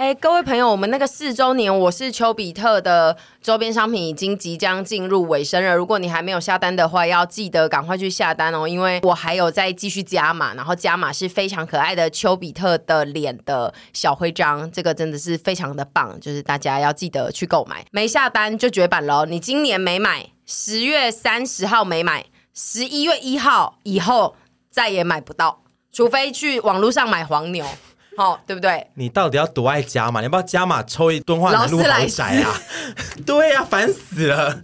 哎，各位朋友，我们那个四周年，我是丘比特的周边商品已经即将进入尾声了。如果你还没有下单的话，要记得赶快去下单哦，因为我还有再继续加码，然后加码是非常可爱的丘比特的脸的小徽章，这个真的是非常的棒，就是大家要记得去购买。没下单就绝版喽，你今年没买，十月三十号没买，十一月一号以后再也买不到，除非去网络上买黄牛。好、哦，对不对？你到底要多爱加码？你要不要加码抽一敦化南路豪宅啊？对呀、啊，烦死了。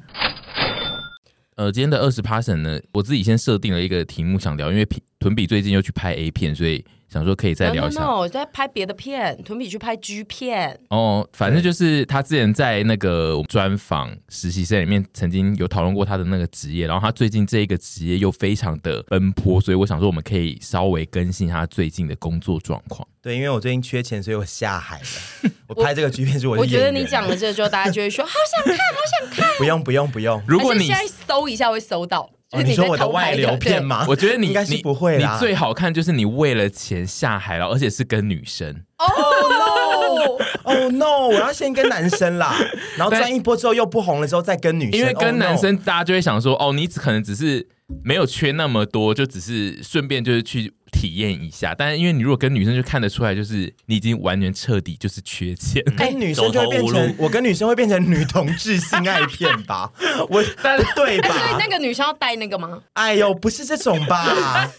呃，今天的二十 passion 呢，我自己先设定了一个题目想聊，因为屯比最近又去拍 A 片，所以。想说可以再聊一下。No, no, no, 我在拍别的片，屯比去拍 G 片。哦，反正就是他之前在那个专访实习生里面曾经有讨论过他的那个职业，然后他最近这一个职业又非常的奔波，所以我想说我们可以稍微更新他最近的工作状况。对，因为我最近缺钱，所以我下海了。我拍这个 G 片是我。我觉得你讲了这个之后，大家就会说 好想看，好想看。不用不用不用，如果你现在搜一下会搜到。哦、你说我的外流片吗？我觉得你应该是不会啦。你最好看就是你为了钱下海了，而且是跟女生。Oh no! Oh no! 我要先跟男生啦，然后赚一波之后又不红了之后再跟女生。因为跟男生大家就会想说，哦，你可能只是没有缺那么多，就只是顺便就是去。体验一下，但是因为你如果跟女生就看得出来，就是你已经完全彻底就是缺钱，跟 女生就会变成我跟女生会变成女同志性爱片吧？我但对吧？所以那个女生要带那个吗？哎呦，不是这种吧？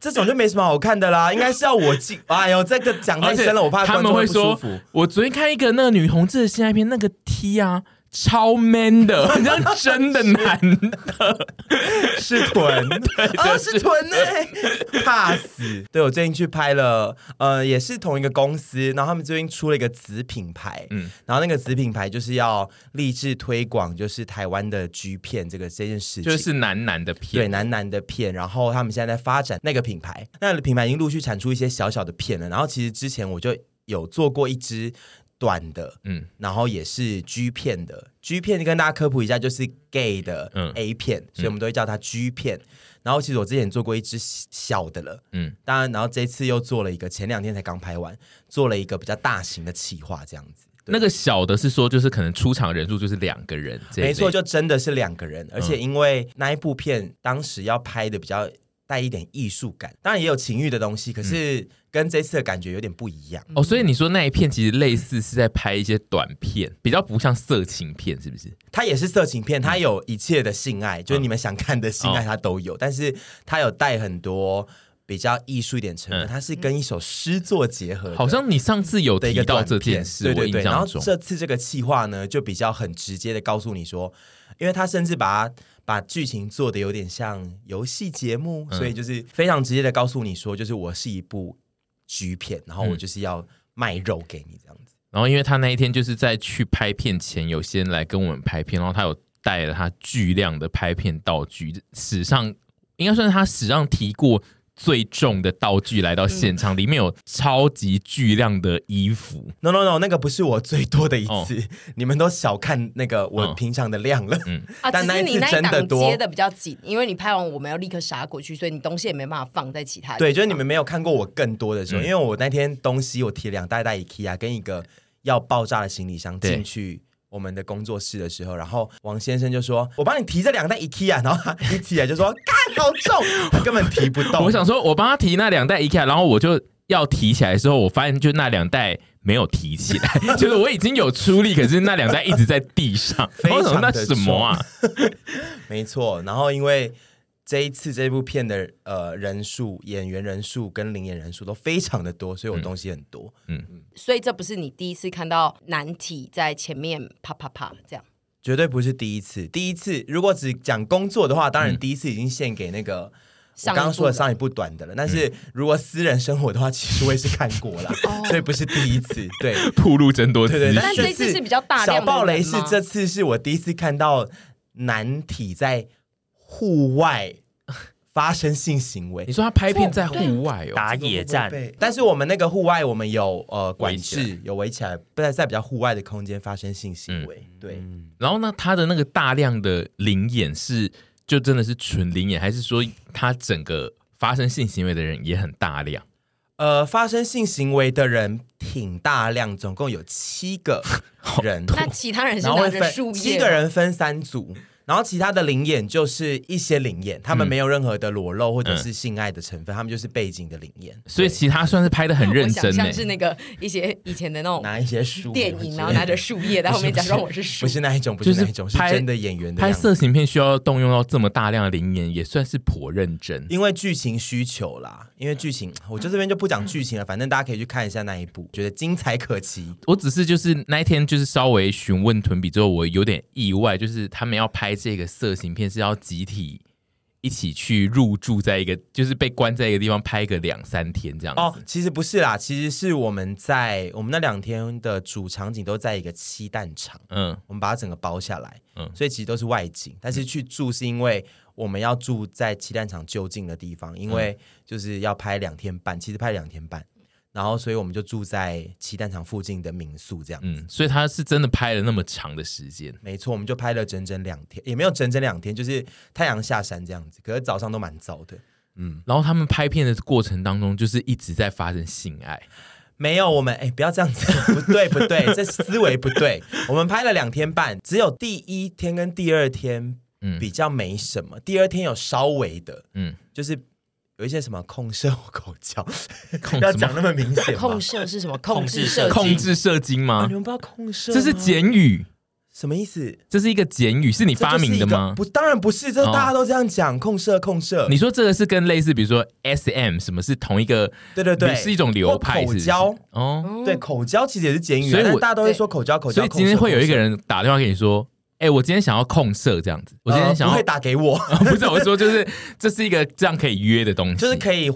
这种就没什么好看的啦，应该是要我进。哎呦，这个讲太深了，我怕他们会说。我昨天看一个那个女同志的性爱片，那个 T 啊。超 man 的，很像真的男的，是臀，对，哦，是臀呢，怕死。对，我最近去拍了，呃，也是同一个公司，然后他们最近出了一个子品牌，嗯，然后那个子品牌就是要立志推广，就是台湾的 G 片这个这件事情，就是男男的片，对，男男的片。然后他们现在在发展那个品牌，那个品牌已经陆续产出一些小小的片了。然后其实之前我就有做过一支。短的，嗯，然后也是 G 片的，G 片跟大家科普一下，就是 gay 的 A 片，嗯，所以我们都会叫它 G 片。然后其实我之前做过一支小的了，嗯，当然，然后这次又做了一个，前两天才刚拍完，做了一个比较大型的企划，这样子。那个小的是说，就是可能出场人数就是两个人，没错，就真的是两个人，而且因为那一部片当时要拍的比较。带一点艺术感，当然也有情欲的东西，可是跟这次的感觉有点不一样、嗯、哦。所以你说那一片其实类似是在拍一些短片，比较不像色情片，是不是？它也是色情片，它有一切的性爱，嗯、就是你们想看的性爱它都有，嗯、但是它有带很多比较艺术一点成分，嗯、它是跟一首诗作结合。好像你上次有提到这件事，对对对。然后这次这个企划呢，就比较很直接的告诉你说，因为他甚至把它。把剧情做的有点像游戏节目，嗯、所以就是非常直接的告诉你说，就是我是一部剧片，然后我就是要卖肉给你这样子。嗯、然后因为他那一天就是在去拍片前有先来跟我们拍片，然后他有带了他巨量的拍片道具，史上应该算是他史上提过。最重的道具来到现场，嗯、里面有超级巨量的衣服。No No No，那个不是我最多的一次，哦、你们都小看那个我平常的量了。嗯，但那一次真的多。接的比较紧，因为你拍完我们要立刻杀过去，所以你东西也没办法放在其他。对，就是你们没有看过我更多的时候，嗯、因为我那天东西我提两袋袋 IKEA 跟一个要爆炸的行李箱进去。我们的工作室的时候，然后王先生就说：“我帮你提这两袋 IKEA。”然后他一起来就说：“干，好重！”他根本提不动。我想说，我帮他提那两袋 IKEA，然后我就要提起来的时候，我发现就那两袋没有提起来，就是我已经有出力，可是那两袋一直在地上。非常的那什么啊？没错。然后因为这一次这部片的呃人数、演员人数跟临演人数都非常的多，所以我东西很多。嗯嗯，所以这不是你第一次看到难题在前面啪啪啪这样，绝对不是第一次。第一次如果只讲工作的话，当然第一次已经献给那个。我刚刚说的上一部短的了，但是如果私人生活的话，其实我也是看过了，所以不是第一次。对，铺路真多，对对。但这次是比较大量的。小暴雷是这次是我第一次看到难题在户外发生性行为。你说他拍片在户外哦，打野战，但是我们那个户外我们有呃管制，有围起来，不在在比较户外的空间发生性行为。对，然后呢，他的那个大量的灵眼是。就真的是纯灵眼，还是说他整个发生性行为的人也很大量？呃，发生性行为的人挺大量，总共有七个 人。那其他人是拿着树叶？七个人分三组。然后其他的灵眼就是一些灵眼，他们没有任何的裸露或者是性爱的成分，他们就是背景的灵眼，所以其他算是拍的很认真。像是那个一些以前的那种拿一些书电影，然后拿着树叶在后面假装我是树，不是那一种，不是那一种，是真的演员的。拍色情片需要动用到这么大量的灵眼，也算是颇认真。因为剧情需求啦，因为剧情，我就这边就不讲剧情了，反正大家可以去看一下那一部，觉得精彩可期。我只是就是那一天就是稍微询问屯比之后，我有点意外，就是他们要拍这个色情。片是要集体一起去入住在一个，就是被关在一个地方拍个两三天这样子。哦，其实不是啦，其实是我们在我们那两天的主场景都在一个漆蛋场，嗯，我们把它整个包下来，嗯，所以其实都是外景。但是去住是因为我们要住在漆蛋场就近的地方，因为就是要拍两天半，其实拍两天半。然后，所以我们就住在七蛋场附近的民宿，这样子。嗯，所以他是真的拍了那么长的时间。没错，我们就拍了整整两天，也没有整整两天，就是太阳下山这样子。可是早上都蛮早的。嗯，然后他们拍片的过程当中，就是一直在发生性爱。没有，我们哎，不要这样子，不对，不对，这思维不对。我们拍了两天半，只有第一天跟第二天，嗯，比较没什么。嗯、第二天有稍微的，嗯，就是。有一些什么控射或口交，不要讲那么明显。控射是什么？控制射控制射精吗？你们不知道控射？这是简语，什么意思？这是一个简语，是你发明的吗？不，当然不是，这大家都这样讲。控射，控射。你说这个是跟类似，比如说 SM 什么是同一个？对对对，是一种流派。口交哦，对，口交其实也是简语，所以大家都会说口交，口交。所以今天会有一个人打电话给你说。哎，我今天想要控色这样子，我今天想要、呃、不会打给我，不是我说就是这是一个这样可以约的东西，就是可以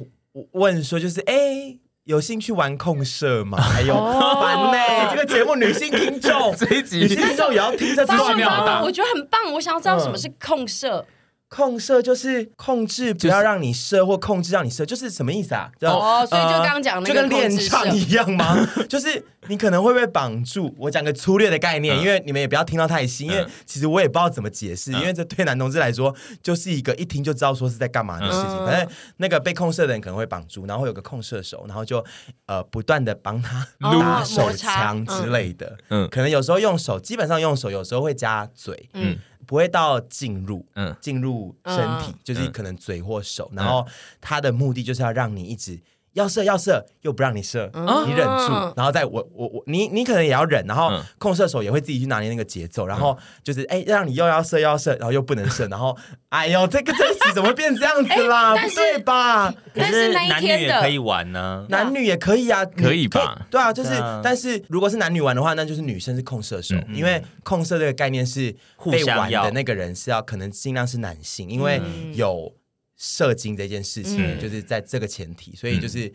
问说就是哎，有兴趣玩控社吗？哎呦，烦呢，这个节目女性听众 这一集女性听众也要听这资讯量大，我觉得很棒，我想要知道什么是控社。嗯控射就是控制，不要让你射或控制让你射，就是什么意思啊？哦，所以就刚刚讲那个，就跟练唱一样吗？就是你可能会被绑住。我讲个粗略的概念，因为你们也不要听到太细，因为其实我也不知道怎么解释，因为这对男同志来说就是一个一听就知道说是在干嘛的事情。反正那个被控射的人可能会绑住，然后会有个控射手，然后就呃不断的帮他 打手枪之类的。嗯，可能有时候用手，基本上用手，有时候会加嘴。嗯。不会到进入，嗯，进入身体，嗯、就是可能嘴或手，嗯、然后它的目的就是要让你一直。要射要射，又不让你射，你忍住，然后再我我我你你可能也要忍，然后控射手也会自己去拿捏那个节奏，然后就是哎，让你又要射又要射，然后又不能射，然后哎呦，这个这集怎么变这样子啦？不对吧？但是男女也可以玩呢，男女也可以啊，可以吧？对啊，就是，但是如果是男女玩的话，那就是女生是控射手，因为控射这个概念是被玩的那个人是要可能尽量是男性，因为有。射精这件事情，就是在这个前提，所以就是，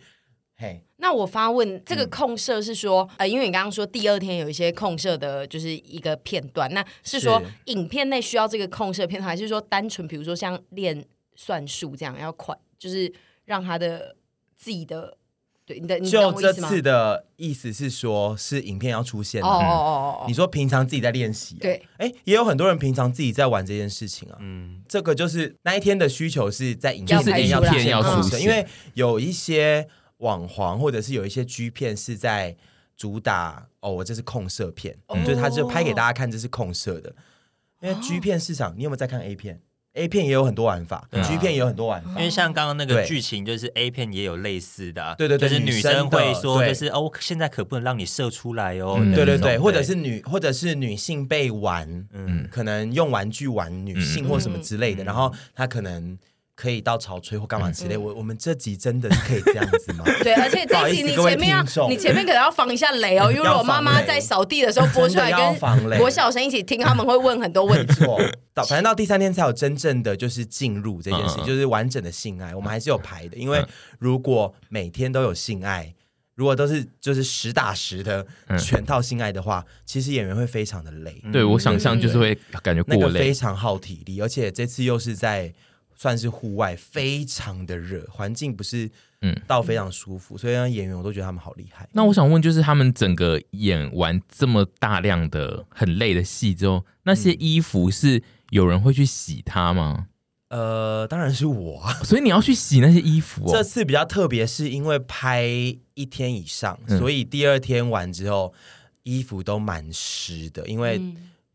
嘿。那我发问，这个控射是说，呃，因为你刚刚说第二天有一些控射的，就是一个片段，那是说影片内需要这个控射片段，还是说单纯比如说像练算术这样要快，就是让他的自己的。对，你的就这次的意思是说，是影片要出现哦哦哦哦。你说平常自己在练习，对，哎，也有很多人平常自己在玩这件事情啊。嗯，这个就是那一天的需求是在影片里面要出现，要出现，因为有一些网黄或者是有一些 G 片是在主打哦，我这是控色片，就是他就拍给大家看这是控色的，因为 G 片市场，你有没有在看 A 片？A 片也有很多玩法，G 片也有很多玩法。因为像刚刚那个剧情，就是 A 片也有类似的，对对对，就是女生会说，就是哦，现在可不能让你射出来哦。对对对，或者是女，或者是女性被玩，嗯，可能用玩具玩女性或什么之类的，然后她可能可以到潮吹或干嘛之类。我我们这集真的是可以这样子吗？对，而且这一集你前面要，你前面可能要防一下雷哦，因为 我妈妈在扫地的时候播出来，跟国小生一起听，他们会问很多问题。到反正到第三天才有真正的就是进入这件事，就是完整的性爱，我们还是有排的，因为如果每天都有性爱。如果都是就是实打实的全套性爱的话，嗯、其实演员会非常的累。对，我想象就是会感觉过累，那个非常耗体力，而且这次又是在算是户外，非常的热，环境不是嗯到非常舒服，嗯、所以让演员我都觉得他们好厉害。那我想问，就是他们整个演完这么大量的很累的戏之后，那些衣服是有人会去洗它吗？呃，当然是我啊，所以你要去洗那些衣服哦。这次比较特别，是因为拍一天以上，嗯、所以第二天完之后，衣服都蛮湿的。因为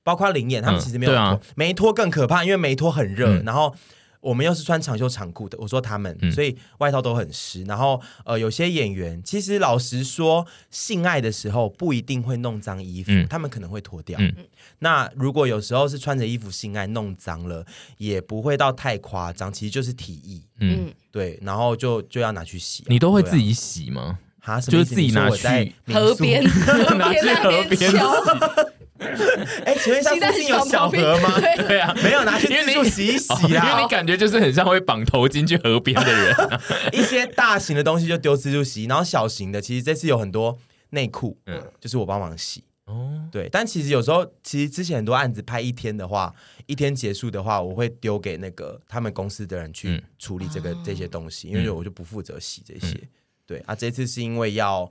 包括临演，他们其实没有脱，嗯啊、没脱更可怕，因为没脱很热，嗯、然后。我们又是穿长袖长裤的，我说他们，嗯、所以外套都很湿。然后，呃，有些演员其实老实说，性爱的时候不一定会弄脏衣服，嗯、他们可能会脱掉。嗯、那如果有时候是穿着衣服性爱弄脏了，也不会到太夸张，其实就是体液。嗯，对，然后就就要拿去洗。你都会自己洗吗？哈、啊，就是自己拿去河边，拿去河边。哎，请问一下，附近有小河吗？对啊，没有拿去自助洗一洗啊。因为你感觉就是很像会绑头巾去河边的人。一些大型的东西就丢自助洗，然后小型的其实这次有很多内裤，嗯，就是我帮忙洗。哦，对，但其实有时候，其实之前很多案子拍一天的话，一天结束的话，我会丢给那个他们公司的人去处理这个这些东西，因为我就不负责洗这些。对啊，这次是因为要。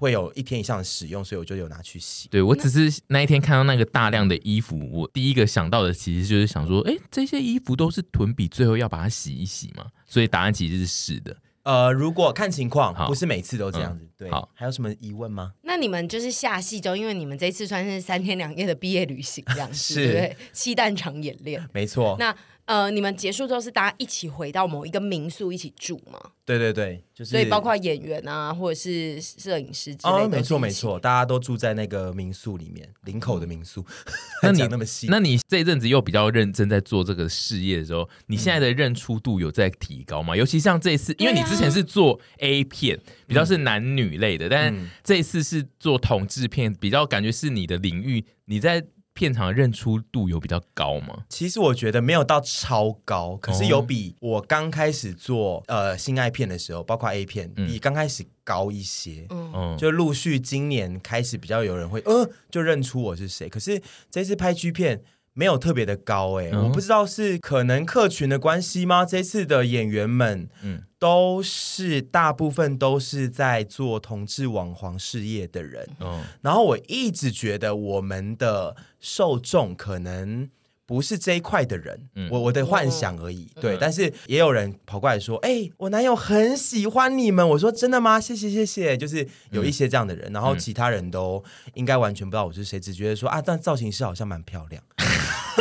会有一天以上的使用，所以我就有拿去洗。对，我只是那一天看到那个大量的衣服，我第一个想到的其实就是想说，哎，这些衣服都是囤比最后要把它洗一洗嘛？所以答案其实是是的。呃，如果看情况，好不是每次都这样子。嗯、对，好，还有什么疑问吗？那你们就是下戏中，因为你们这次算是三天两夜的毕业旅行，这样子，是对不对？七蛋场演练，没错。那呃，你们结束之后是大家一起回到某一个民宿一起住吗？对对对，就是所以包括演员啊，或者是摄影师之类的。哦，没错没错，大家都住在那个民宿里面，林口的民宿。那你那么细，那你这一阵子又比较认真在做这个事业的时候，你现在的认出度有在提高吗？嗯、尤其像这一次，因为你之前是做 A 片，啊、比较是男女类的，嗯、但是这一次是做同志片，比较感觉是你的领域，你在。片场的认出度有比较高吗？其实我觉得没有到超高，可是有比我刚开始做呃性爱片的时候，包括 A 片，比刚开始高一些。嗯，就陆续今年开始比较有人会呃就认出我是谁。可是这次拍 G 片没有特别的高哎、欸，嗯、我不知道是可能客群的关系吗？这次的演员们嗯。都是大部分都是在做同志网黄事业的人，嗯，然后我一直觉得我们的受众可能不是这一块的人，嗯，我我的幻想而已，对，但是也有人跑过来说，哎，我男友很喜欢你们，我说真的吗？谢谢谢谢，就是有一些这样的人，然后其他人都应该完全不知道我是谁，只觉得说啊，但造型师好像蛮漂亮。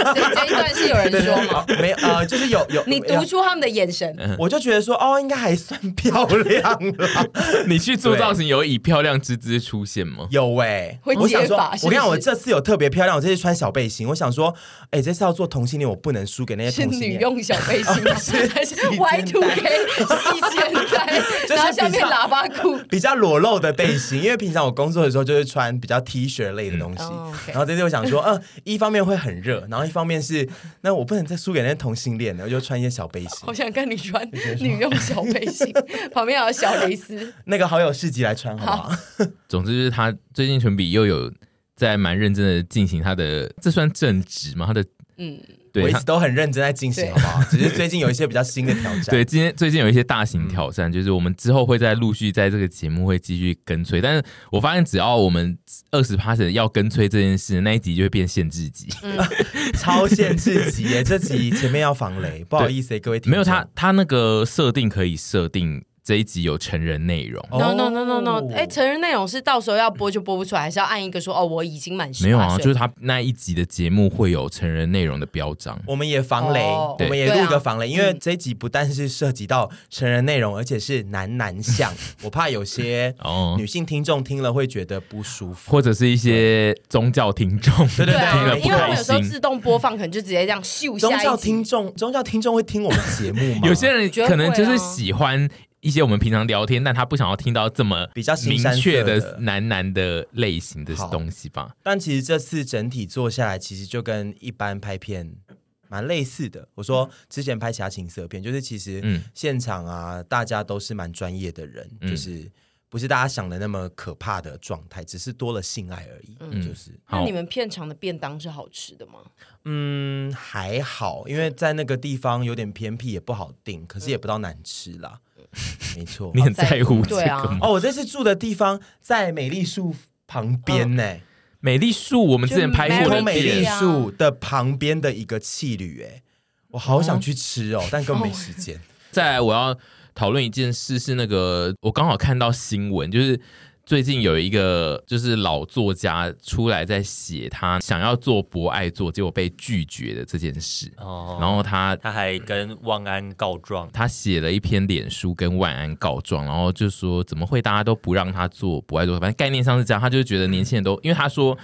这这一段是有人说吗？没有，呃，就是有有。你读出他们的眼神，我就觉得说，哦，应该还算漂亮了。你去做造型有以漂亮之姿出现吗？有哎，会接发。我跟你讲，我这次有特别漂亮，我这次穿小背心。我想说，哎，这次要做同性恋，我不能输给那些同性恋。是女用小背心吗？还是 Y two K 后下面喇叭裤，比较裸露的背心。因为平常我工作的时候就是穿比较 T 恤类的东西，然后这次我想说，嗯，一方面会很热，然后。一方面是，那我不能再输给那些同性恋了，我就穿一些小背心。好想跟你穿女用小背心，旁边还有小蕾丝。那个好友市集来穿好不好？好，总之就是他最近唇笔又有在蛮认真的进行他的，这算正职吗？他的嗯。对我一直都很认真在进行，好不好？只是最近有一些比较新的挑战。对，今天最近有一些大型挑战，嗯、就是我们之后会再陆续在这个节目会继续跟催。但是我发现，只要我们二十趴要跟催这件事，那一集就会变限制级，嗯、超限制级耶！这集前面要防雷，不好意思，各位听。没有他，他那个设定可以设定。这一集有成人内容。No no no no no，哎，成人内容是到时候要播就播不出来，还是要按一个说哦我已经满十八岁？没有啊，就是他那一集的节目会有成人内容的标章。我们也防雷，我们也录一个防雷，因为这一集不但是涉及到成人内容，而且是男男向，我怕有些女性听众听了会觉得不舒服，或者是一些宗教听众，对对对，因为我们有时候自动播放，可能就直接这样秀下。宗教听众，宗教听众会听我们节目吗？有些人可能就是喜欢。一些我们平常聊天，但他不想要听到这么比较明确的男男的类型的东西吧。但其实这次整体做下来，其实就跟一般拍片蛮类似的。我说之前拍其他情色片，就是其实现场啊，大家都是蛮专业的人，嗯、就是不是大家想的那么可怕的状态，只是多了性爱而已。嗯，就是。那你们片场的便当是好吃的吗？嗯，还好，因为在那个地方有点偏僻，也不好订，可是也不到难吃啦。没错，你很在乎这个吗？啊、哦，我这次住的地方在美丽树旁边呢。哦、美丽树，我们之前拍过的美丽树的旁边的一个气旅，哎，我好想去吃哦，哦但根本没时间。哦、再来，我要讨论一件事，是那个我刚好看到新闻，就是。最近有一个就是老作家出来在写他想要做博爱座，结果被拒绝的这件事。哦，然后他他还跟万安告状，他写了一篇脸书跟万安告状，然后就说怎么会大家都不让他做博爱座？反正概念上是这样，他就觉得年轻人都因为他说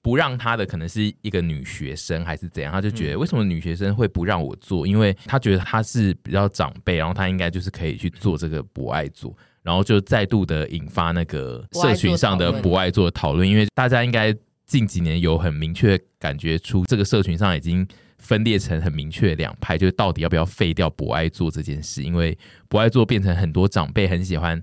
不让他的可能是一个女学生还是怎样，他就觉得为什么女学生会不让我做？因为他觉得他是比较长辈，然后他应该就是可以去做这个博爱座。然后就再度的引发那个社群上的博爱做讨论，因为大家应该近几年有很明确感觉出，这个社群上已经分裂成很明确的两派，就是到底要不要废掉博爱做这件事，因为博爱做变成很多长辈很喜欢。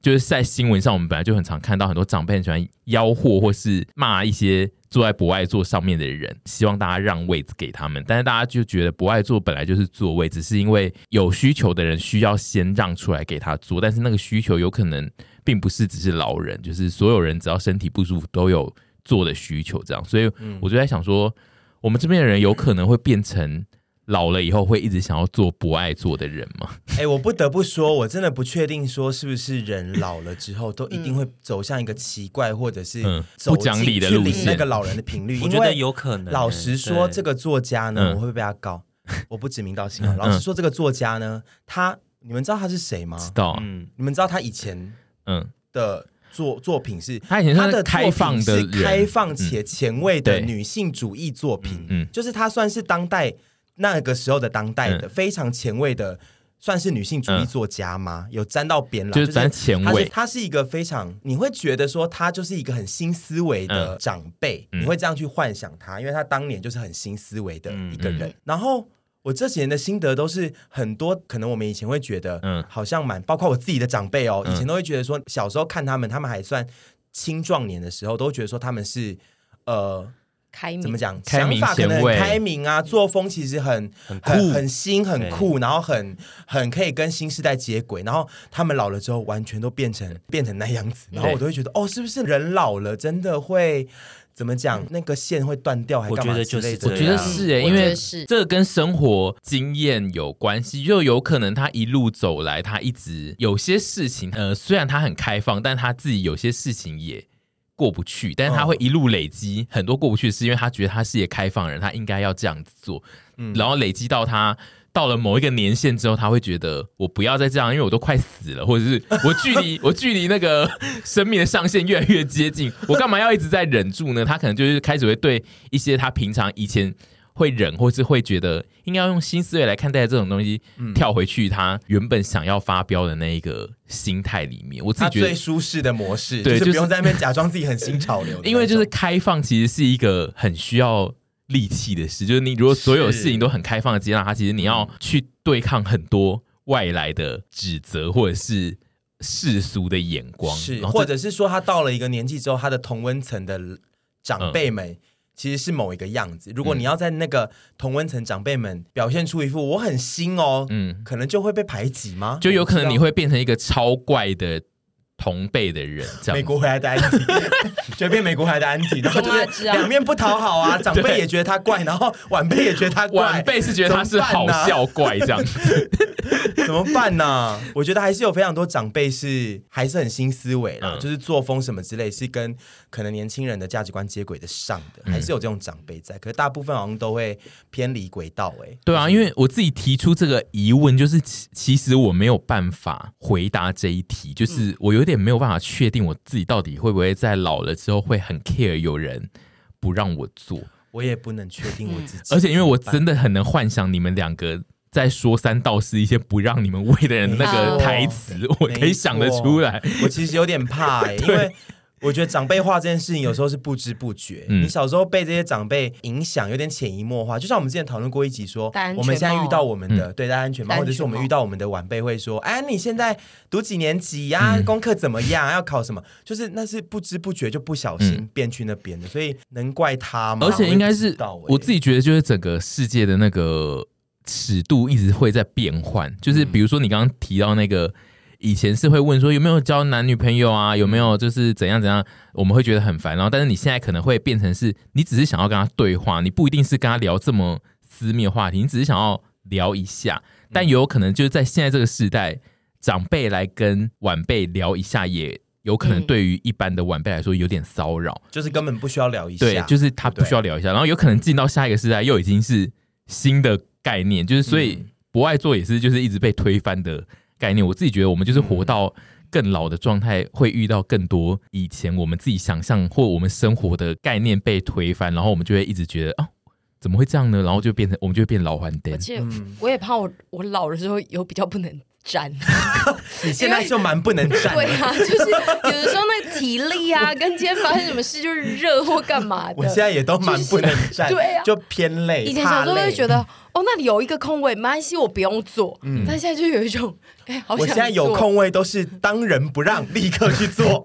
就是在新闻上，我们本来就很常看到很多长辈很喜欢吆喝或是骂一些坐在博爱座上面的人，希望大家让位子给他们。但是大家就觉得博爱座本来就是座位，只是因为有需求的人需要先让出来给他坐。但是那个需求有可能并不是只是老人，就是所有人只要身体不舒服都有坐的需求这样。所以我就在想说，我们这边的人有可能会变成。老了以后会一直想要做不爱做的人吗？哎、欸，我不得不说，我真的不确定说是不是人老了之后都一定会走向一个奇怪或者是不讲理的路线，那个老人的频率。我觉得有可能。老实说，这个作家呢，我会被他告，我不指名道姓。老实说，这个作家呢，他你们知道他是谁吗？知道。嗯，你们知道他以前嗯的作作品是？他以前他的开放的开放且前卫的女性主义作品，嗯，就是他算是当代。那个时候的当代的、嗯、非常前卫的，算是女性主义作家吗？嗯、有沾到边了，就是沾前卫。她是一个非常，你会觉得说她就是一个很新思维的长辈，嗯、你会这样去幻想她，因为她当年就是很新思维的一个人。然后我这几年的心得都是很多，可能我们以前会觉得，嗯，好像蛮，包括我自己的长辈哦，以前都会觉得说，小时候看他们，他们还算青壮年的时候，都觉得说他们是呃。开明怎么讲？开明想法可能很开明啊，作风其实很很很，很新很酷，然后很很可以跟新时代接轨。然后他们老了之后，完全都变成变成那样子。然后我都会觉得，哦，是不是人老了真的会怎么讲？那个线会断掉，还干嘛之类的？我觉得是哎，因为这个跟生活经验有关系，就有可能他一路走来，他一直有些事情，呃，虽然他很开放，但他自己有些事情也。过不去，但是他会一路累积很多过不去，是因为他觉得他是一个开放人，他应该要这样子做，嗯，然后累积到他到了某一个年限之后，他会觉得我不要再这样，因为我都快死了，或者是我距离 我距离那个生命的上限越来越接近，我干嘛要一直在忍住呢？他可能就是开始会对一些他平常以前。会忍，或是会觉得应该要用新思维来看待这种东西，嗯、跳回去他原本想要发飙的那一个心态里面。我自己觉得最舒适的模式，对，就是不用在那边假装自己很新潮流。因为就是开放，其实是一个很需要力气的事。就是你如果所有事情都很开放的接纳它，其实你要去对抗很多外来的指责，或者是世俗的眼光，是，或者是说他到了一个年纪之后，他的同温层的长辈们。嗯其实是某一个样子。如果你要在那个同温层长辈们表现出一副我很新哦，嗯，可能就会被排挤吗？就有可能你会变成一个超怪的同辈的人，这样。美国回来的安迪，就变美国回来的安迪，然后就是两面不讨好啊，长辈也觉得他怪，然后晚辈也觉得他怪，晚辈是觉得他是好笑怪这样。子，怎么办呢、啊？我觉得还是有非常多长辈是还是很新思维啦、嗯，就是作风什么之类是跟可能年轻人的价值观接轨的上的，还是有这种长辈在，可是大部分好像都会偏离轨道哎、欸。对啊，因为我自己提出这个疑问，就是其实我没有办法回答这一题，就是我有。有点没有办法确定我自己到底会不会在老了之后会很 care 有人不让我做，我也不能确定我自己。而且因为我真的很能幻想你们两个在说三道四一些不让你们喂的人那个台词，我可以想得出来。我其实有点怕、欸，因为。我觉得长辈化这件事情有时候是不知不觉，嗯、你小时候被这些长辈影响，有点潜移默化。就像我们之前讨论过一集说，我们现在遇到我们的、嗯、对戴安全帽，或者是我们遇到我们的晚辈会说，哎，你现在读几年级呀、啊嗯？功课怎么样？要考什么？就是那是不知不觉就不小心变去那边的，嗯、所以能怪他吗？而且应该是我，我自己觉得，就是整个世界的那个尺度一直会在变换。就是比如说你刚刚提到那个。以前是会问说有没有交男女朋友啊，有没有就是怎样怎样，我们会觉得很烦。然后，但是你现在可能会变成是你只是想要跟他对话，你不一定是跟他聊这么私密的话题，你只是想要聊一下。但有可能就是在现在这个时代，长辈来跟晚辈聊一下，也有可能对于一般的晚辈来说有点骚扰，就是根本不需要聊一下。对，就是他不需要聊一下，然后有可能进到下一个时代又已经是新的概念，就是所以不爱做也是就是一直被推翻的。概念，我自己觉得我们就是活到更老的状态，会遇到更多以前我们自己想象或我们生活的概念被推翻，然后我们就会一直觉得啊，怎么会这样呢？然后就变成我们就会变老还灯。而且我也怕我我老的时候有比较不能站，你现在就蛮不能 站。对啊，就是有的时候那个体力啊，跟今天发生什么事就是热或干嘛的，我现在也都蛮不能站，对啊，就偏累。以前小时候会觉得。哦，那里有一个空位，没关系，我不用坐。嗯，但现在就有一种，哎，好想。我现在有空位都是当仁不让，立刻去做。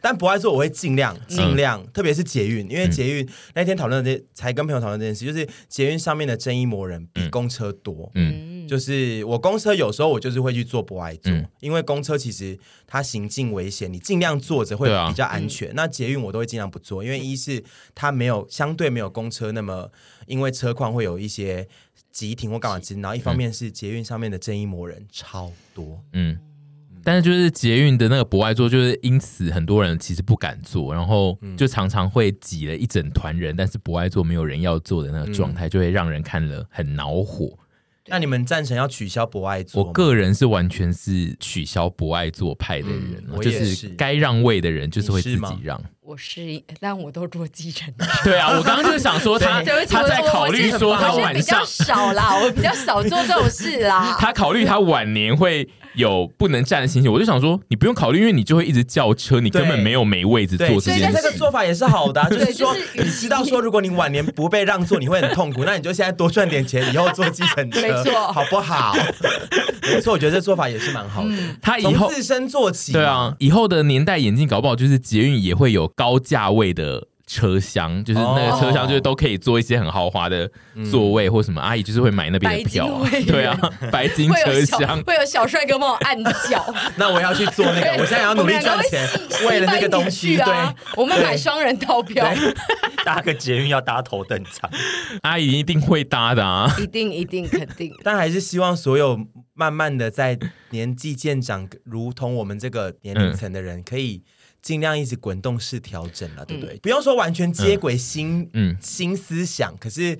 但不爱坐，我会尽量尽量，嗯、特别是捷运，因为捷运、嗯、那天讨论这，才跟朋友讨论这件事，就是捷运上面的正义魔人比公车多。嗯，就是我公车有时候我就是会去坐不爱坐，嗯，因为公车其实它行进危险，你尽量坐着会比较安全。啊、那捷运我都会尽量不坐，因为一是它没有相对没有公车那么。因为车况会有一些急停或干嘛之类，然后一方面是捷运上面的正义魔人超多，嗯，但是就是捷运的那个博爱座，就是因此很多人其实不敢坐，然后就常常会挤了一整团人，但是博爱座没有人要坐的那个状态，就会让人看了很恼火。那你们赞成要取消博爱座？我个人是完全是取消博爱座派的人，嗯、就是该让位的人就是会自己让。我是，但我都坐计程车。对啊，我刚刚就是想说他他在考虑说他晚上比较少啦，我比较少做这种事啦。他考虑他晚年会有不能站的心情，我就想说你不用考虑，因为你就会一直叫车，你根本没有没位置坐这件事。这个做法也是好的、啊，就是说你知道说如果你晚年不被让座，你会很痛苦，那你就现在多赚点钱，以后坐计程车，没错，好不好？没错，我觉得这做法也是蛮好的。嗯、他以后自身做起，对啊，以后的年代眼镜搞不好就是捷运也会有。高价位的车厢，就是那个车厢，就是都可以做一些很豪华的座位，或什么阿姨就是会买那边的票，对啊，白金车厢会有小帅哥帮我按脚。那我要去坐那个，我现在要努力赚钱，为了那个东西。对，我们买双人套票，搭个捷运要搭头等舱，阿姨一定会搭的啊，一定一定肯定。但还是希望所有慢慢的在年纪渐长，如同我们这个年龄层的人，可以。尽量一直滚动式调整了，对不对？嗯、不用说完全接轨新嗯新思想，可是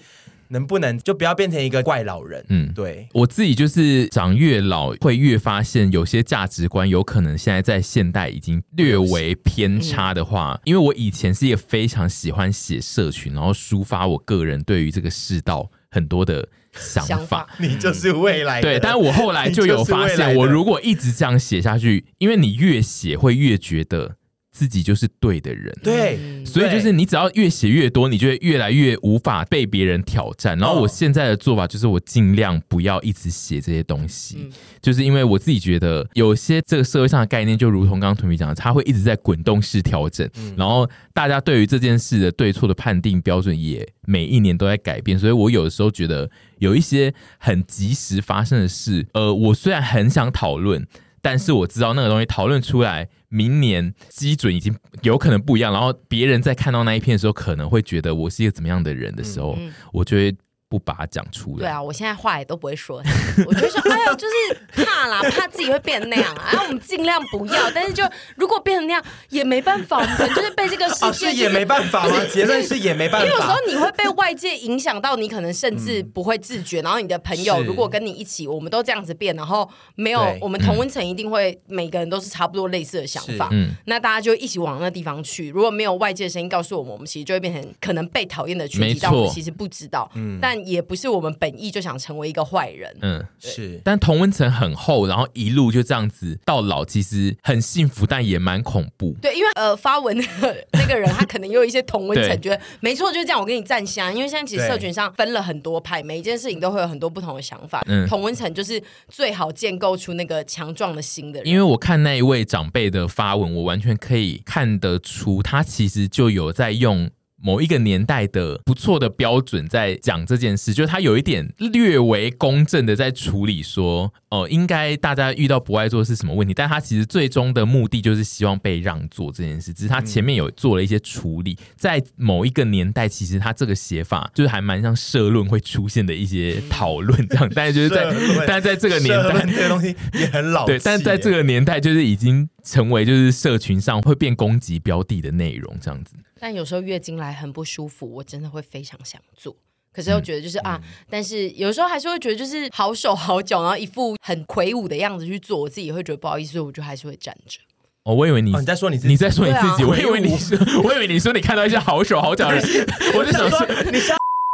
能不能就不要变成一个怪老人？嗯，对。我自己就是长越老会越发现，有些价值观有可能现在在现代已经略微偏差的话，嗯、因为我以前是一个非常喜欢写社群，然后抒发我个人对于这个世道很多的想法。想法 你就是未来对，但是我后来就有发现，我如果一直这样写下去，因为你越写会越觉得。自己就是对的人，对，所以就是你只要越写越多，你就会越来越无法被别人挑战。然后我现在的做法就是，我尽量不要一直写这些东西，嗯，就是因为我自己觉得有些这个社会上的概念，就如同刚刚屯比讲的，它会一直在滚动式调整，嗯，然后大家对于这件事的对错的判定标准也每一年都在改变。所以我有的时候觉得有一些很及时发生的事，呃，我虽然很想讨论。但是我知道那个东西讨论出来，明年基准已经有可能不一样，然后别人在看到那一片的时候，可能会觉得我是一个怎么样的人的时候，嗯、我就会。不把它讲出来。对啊，我现在话也都不会说，我就说，哎呦，就是怕啦，怕自己会变那样啊。然后我们尽量不要，但是就如果变成那样也没办法，我们就是被这个世界、就是哦、也没办法吗？结论是也没办法。因为有时候你会被外界影响到，你可能甚至不会自觉。嗯、然后你的朋友如果跟你一起，我们都这样子变，然后没有我们同温层一定会每个人都是差不多类似的想法。嗯，那大家就一起往那地方去。如果没有外界的声音告诉我们，我们其实就会变成可能被讨厌的群体，但我们其实不知道。嗯，但也不是我们。本意就想成为一个坏人，嗯，是，但同温层很厚，然后一路就这样子到老，其实很幸福，但也蛮恐怖。对，因为呃，发文的 那个人他可能有一些同温层，觉得没错，就是这样。我跟你站相，因为现在其实社群上分了很多派，每一件事情都会有很多不同的想法。嗯，同温层就是最好建构出那个强壮的心的人。因为我看那一位长辈的发文，我完全可以看得出，他其实就有在用。某一个年代的不错的标准在讲这件事，就是他有一点略为公正的在处理说，哦、呃，应该大家遇到不爱做是什么问题，但他其实最终的目的就是希望被让座这件事，只是他前面有做了一些处理，在某一个年代，其实他这个写法就是还蛮像社论会出现的一些讨论这样，但是就是在，但在这个年代，这个东西也很老，对，但在这个年代就是已经 成为就是社群上会变攻击标的的内容这样子。但有时候月经来很不舒服，我真的会非常想做，可是又觉得就是、嗯、啊，但是有时候还是会觉得就是好手好脚，然后一副很魁梧的样子去做，我自己也会觉得不好意思，所以我就还是会站着。哦，我以为你、哦、你在说你自己，你在说你自己，啊、我以为你说，我以为你说你看到一些好手好脚的人，我就想说你。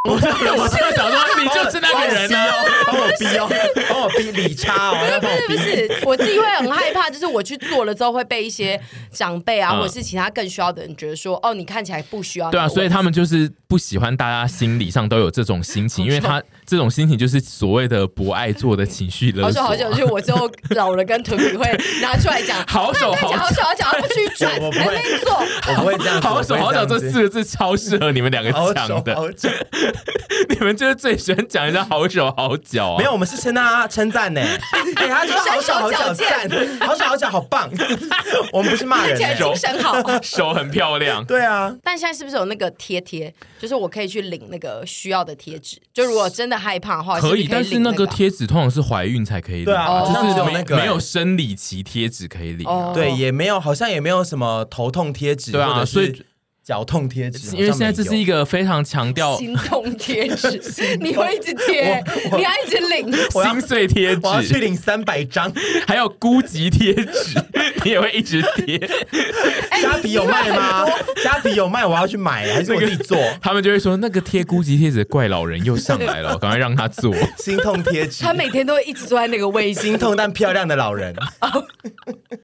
我就我在想说，你就是那个人呢、啊，帮我逼哦，帮我逼理查哦，不是不是不是，我自己会很害怕，就是我去做了之后会被一些长辈啊，嗯、或者是其他更需要的人觉得说，哦，你看起来不需要。对啊，所以他们就是不喜欢大家心理上都有这种心情，因为他这种心情就是所谓的不爱做的情绪勒索、啊。好久好久，就我之后老了跟屯比会拿出来讲，好手好脚，好手好脚，不去转，我不会做，我不会这样，好手好脚这四个字超适合你们两个讲的。你们就是最喜欢讲一下好手好脚啊！没有，我们是称他称赞呢。哎，他说好手好脚赞，好手好脚好棒。我们不是骂人，精神好，手很漂亮。对啊，但现在是不是有那个贴贴？就是我可以去领那个需要的贴纸。就如果真的害怕的话，可以。但是那个贴纸通常是怀孕才可以领，对啊，就是那个没有生理期贴纸可以领。对，也没有，好像也没有什么头痛贴纸，对啊，所以。脚痛贴纸，因为现在这是一个非常强调心痛贴纸，你会一直贴，你要一直领心碎贴纸，我要去领三百张，还有孤寂贴纸，你也会一直贴。虾皮有卖吗？虾皮有卖，我要去买，还是我自己做？他们就会说那个贴孤寂贴纸的怪老人又上来了，赶快让他做心痛贴纸。他每天都会一直坐在那个位，心痛但漂亮的老人。